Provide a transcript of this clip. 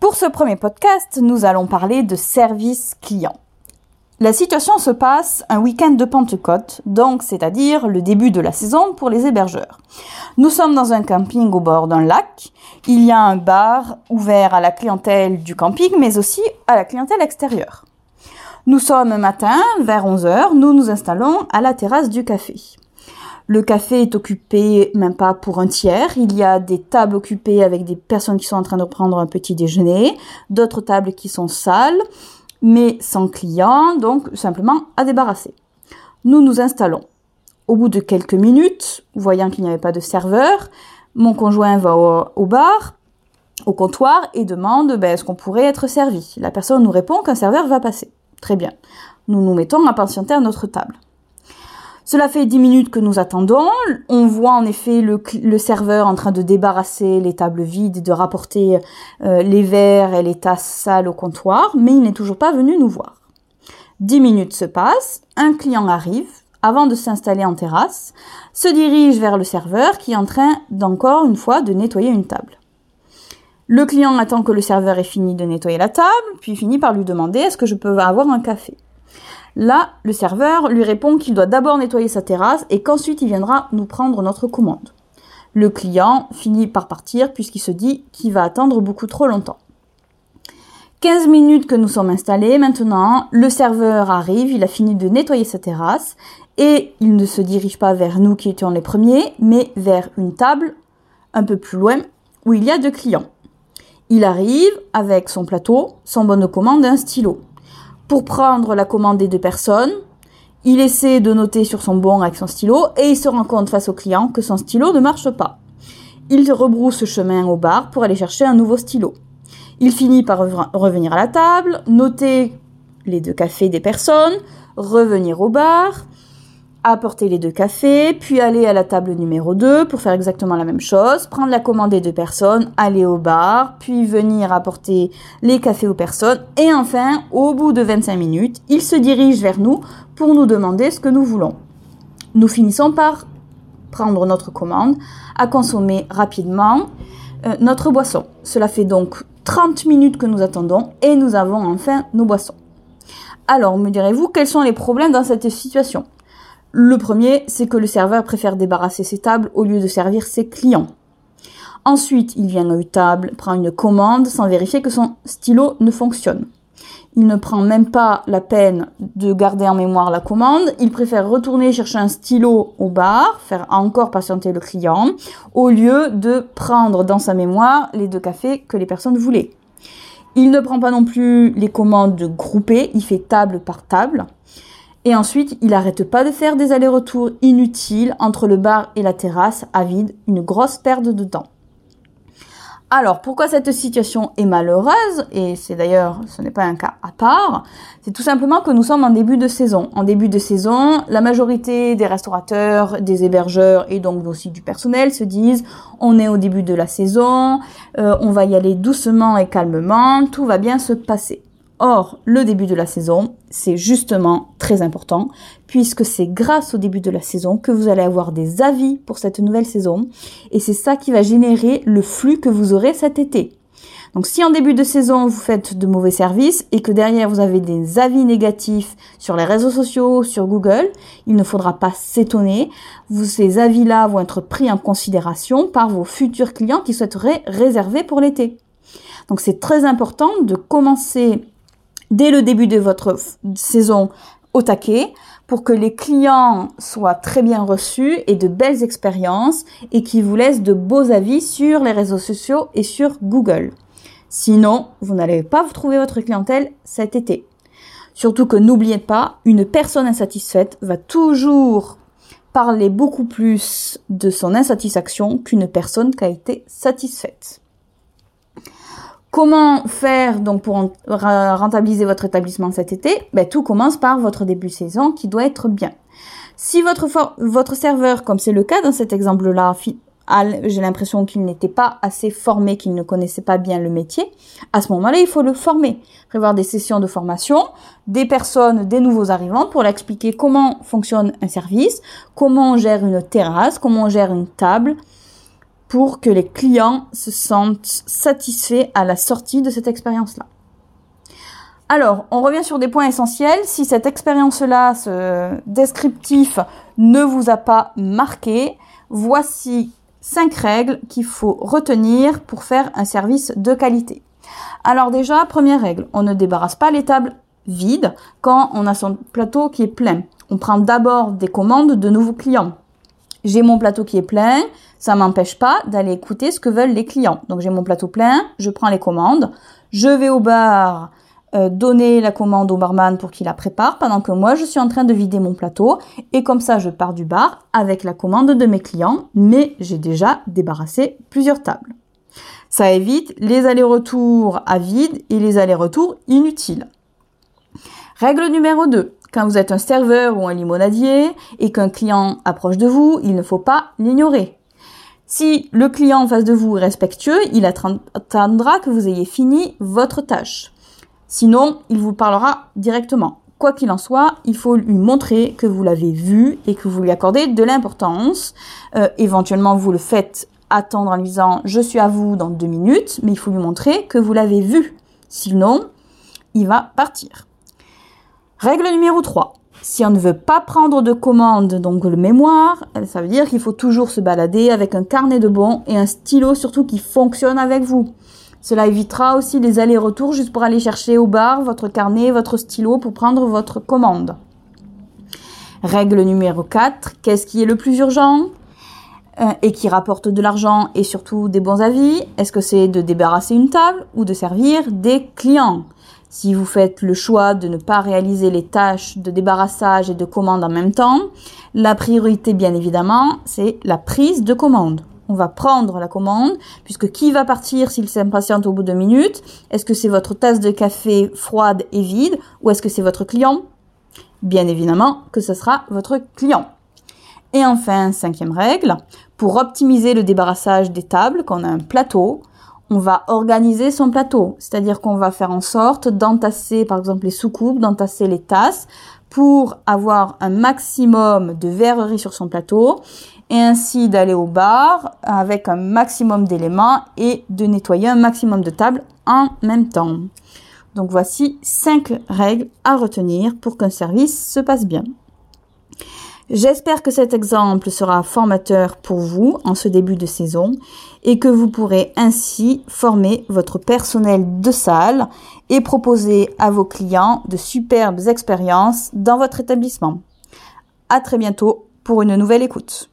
Pour ce premier podcast, nous allons parler de service client. La situation se passe un week-end de Pentecôte, donc c'est-à-dire le début de la saison pour les hébergeurs. Nous sommes dans un camping au bord d'un lac. Il y a un bar ouvert à la clientèle du camping, mais aussi à la clientèle extérieure. Nous sommes matin, vers 11h, nous nous installons à la terrasse du café. Le café est occupé même pas pour un tiers. Il y a des tables occupées avec des personnes qui sont en train de prendre un petit déjeuner, d'autres tables qui sont sales mais sans client, donc simplement à débarrasser. Nous nous installons. Au bout de quelques minutes, voyant qu'il n'y avait pas de serveur, mon conjoint va au, bar, au comptoir, et demande ben, est-ce qu'on pourrait être servi? La personne nous répond qu'un serveur va passer. Très bien. Nous nous mettons à patienter à notre table. Cela fait 10 minutes que nous attendons. On voit en effet le, serveur en train de débarrasser les tables vides, de rapporter euh, les verres et les tasses sales au comptoir, mais il n'est toujours pas venu nous voir. 10 minutes se passent, un client arrive, avant de s'installer en terrasse, se dirige vers le serveur qui est en train d'encore une fois de nettoyer une table. Le client attend que le serveur ait fini de nettoyer la table, puis finit par lui demander est-ce que je peux avoir un café? Là, le serveur lui répond qu'il doit d'abord nettoyer sa terrasse et qu'ensuite il viendra nous prendre notre commande. Le client finit par partir puisqu'il se dit qu'il va attendre beaucoup trop longtemps. 15 minutes que nous sommes installés, maintenant, le serveur arrive, il a fini de nettoyer sa terrasse et il ne se dirige pas vers nous qui étions les premiers, mais vers une table un peu plus loin où il y a deux clients. Il arrive avec son plateau, son bon de commande et un stylo pour prendre la commande des deux personnes. Il essaie de noter sur son bon avec son stylo et il se rend compte face au client que son stylo ne marche pas. Il rebrousse chemin au bar pour aller chercher un nouveau stylo. Il finit par revenir à la table, noter les deux cafés des personnes, revenir au bar, apporter les deux cafés, puis aller à la table numéro 2 pour faire exactement la même chose, prendre la commande des deux personnes, aller au bar, puis venir apporter les cafés aux personnes, et enfin, au bout de 25 minutes, il se dirige vers nous pour nous demander ce que nous voulons. Nous finissons par prendre notre commande, à consommer rapidement euh, notre boisson. Cela fait donc 30 minutes que nous attendons et nous avons enfin nos boissons. Alors, me direz-vous, quels sont les problèmes dans cette situation? Le premier, c'est que le serveur préfère débarrasser ses tables au lieu de servir ses clients. Ensuite, il vient à une table, prend une commande sans vérifier que son stylo ne fonctionne. Il ne prend même pas la peine de garder en mémoire la commande. Il préfère retourner chercher un stylo au bar, faire encore patienter le client, au lieu de prendre dans sa mémoire les deux cafés que les personnes voulaient. Il ne prend pas non plus les commandes groupées, il fait table par table. Et ensuite, il n'arrête pas de faire des allers-retours inutiles entre le bar et la terrasse à vide, une grosse perte de temps. Alors, pourquoi cette situation est malheureuse, et c'est d'ailleurs, ce n'est pas un cas à part, c'est tout simplement que nous sommes en début de saison. En début de saison, la majorité des restaurateurs, des hébergeurs et donc aussi du personnel se disent, on est au début de la saison, euh, on va y aller doucement et calmement, tout va bien se passer. Or, le début de la saison, c'est justement très important, puisque c'est grâce au début de la saison que vous allez avoir des avis pour cette nouvelle saison, et c'est ça qui va générer le flux que vous aurez cet été. Donc si en début de saison vous faites de mauvais services et que derrière vous avez des avis négatifs sur les réseaux sociaux, sur Google, il ne faudra pas s'étonner. Ces avis-là vont être pris en considération par vos futurs clients qui souhaiteraient réserver pour l'été. Donc c'est très important de commencer dès le début de votre saison au taquet pour que les clients soient très bien reçus et de belles expériences et qui vous laissent de beaux avis sur les réseaux sociaux et sur Google. Sinon, vous n'allez pas vous trouver votre clientèle cet été. Surtout que n'oubliez pas, une personne insatisfaite va toujours parler beaucoup plus de son insatisfaction qu'une personne qui a été satisfaite. Comment faire donc pour rentabiliser votre établissement cet été? Ben, Tout commence par votre début de saison qui doit être bien. Si votre, votre serveur, comme c'est le cas dans cet exemple-là, j'ai l'impression qu'il n'était pas assez formé, qu'il ne connaissait pas bien le métier, à ce moment-là, il faut le former. Prévoir des sessions de formation, des personnes, des nouveaux arrivants pour l'expliquer comment fonctionne un service, comment on gère une terrasse, comment on gère une table, pour que les clients se sentent satisfaits à la sortie de cette expérience-là. Alors, on revient sur des points essentiels. Si cette expérience-là, ce descriptif, ne vous a pas marqué, voici cinq règles qu'il faut retenir pour faire un service de qualité. Alors déjà, première règle, on ne débarrasse pas les tables vides quand on a son plateau qui est plein. On prend d'abord des commandes de nouveaux clients. J'ai mon plateau qui est plein, ça m'empêche pas d'aller écouter ce que veulent les clients. Donc j'ai mon plateau plein, je prends les commandes, je vais au bar euh, donner la commande au barman pour qu'il la prépare pendant que moi je suis en train de vider mon plateau et comme ça je pars du bar avec la commande de mes clients mais j'ai déjà débarrassé plusieurs tables. Ça évite les allers-retours à vide et les allers-retours inutiles. Règle numéro 2. Quand vous êtes un serveur ou un limonadier et qu'un client approche de vous, il ne faut pas l'ignorer. Si le client en face de vous est respectueux, il attendra que vous ayez fini votre tâche. Sinon, il vous parlera directement. Quoi qu'il en soit, il faut lui montrer que vous l'avez vu et que vous lui accordez de l'importance. Euh, éventuellement, vous le faites attendre en lui disant je suis à vous dans deux minutes, mais il faut lui montrer que vous l'avez vu. Sinon, il va partir. Règle numéro 3. Si on ne veut pas prendre de commande, donc le mémoire, ça veut dire qu'il faut toujours se balader avec un carnet de bons et un stylo surtout qui fonctionne avec vous. Cela évitera aussi les allers-retours juste pour aller chercher au bar votre carnet, votre stylo pour prendre votre commande. Règle numéro 4, qu'est-ce qui est le plus urgent? Euh, et qui rapporte de l'argent et surtout des bons avis? Est-ce que c'est de débarrasser une table ou de servir des clients? Si vous faites le choix de ne pas réaliser les tâches de débarrassage et de commande en même temps, la priorité bien évidemment, c'est la prise de commande. On va prendre la commande, puisque qui va partir s'il s'impatiente au bout de minutes? Est-ce que c'est votre tasse de café froide et vide, ou est-ce que c'est votre client? Bien évidemment que ce sera votre client. Et enfin, cinquième règle, pour optimiser le débarrassage des tables, quand on a un plateau, on va organiser son plateau, c'est-à-dire qu'on va faire en sorte d'entasser par exemple les soucoupes, d'entasser les tasses pour avoir un maximum de verrerie sur son plateau et ainsi d'aller au bar avec un maximum d'éléments et de nettoyer un maximum de tables en même temps. Donc voici cinq règles à retenir pour qu'un service se passe bien. J'espère que cet exemple sera formateur pour vous en ce début de saison et que vous pourrez ainsi former votre personnel de salle et proposer à vos clients de superbes expériences dans votre établissement. À très bientôt pour une nouvelle écoute.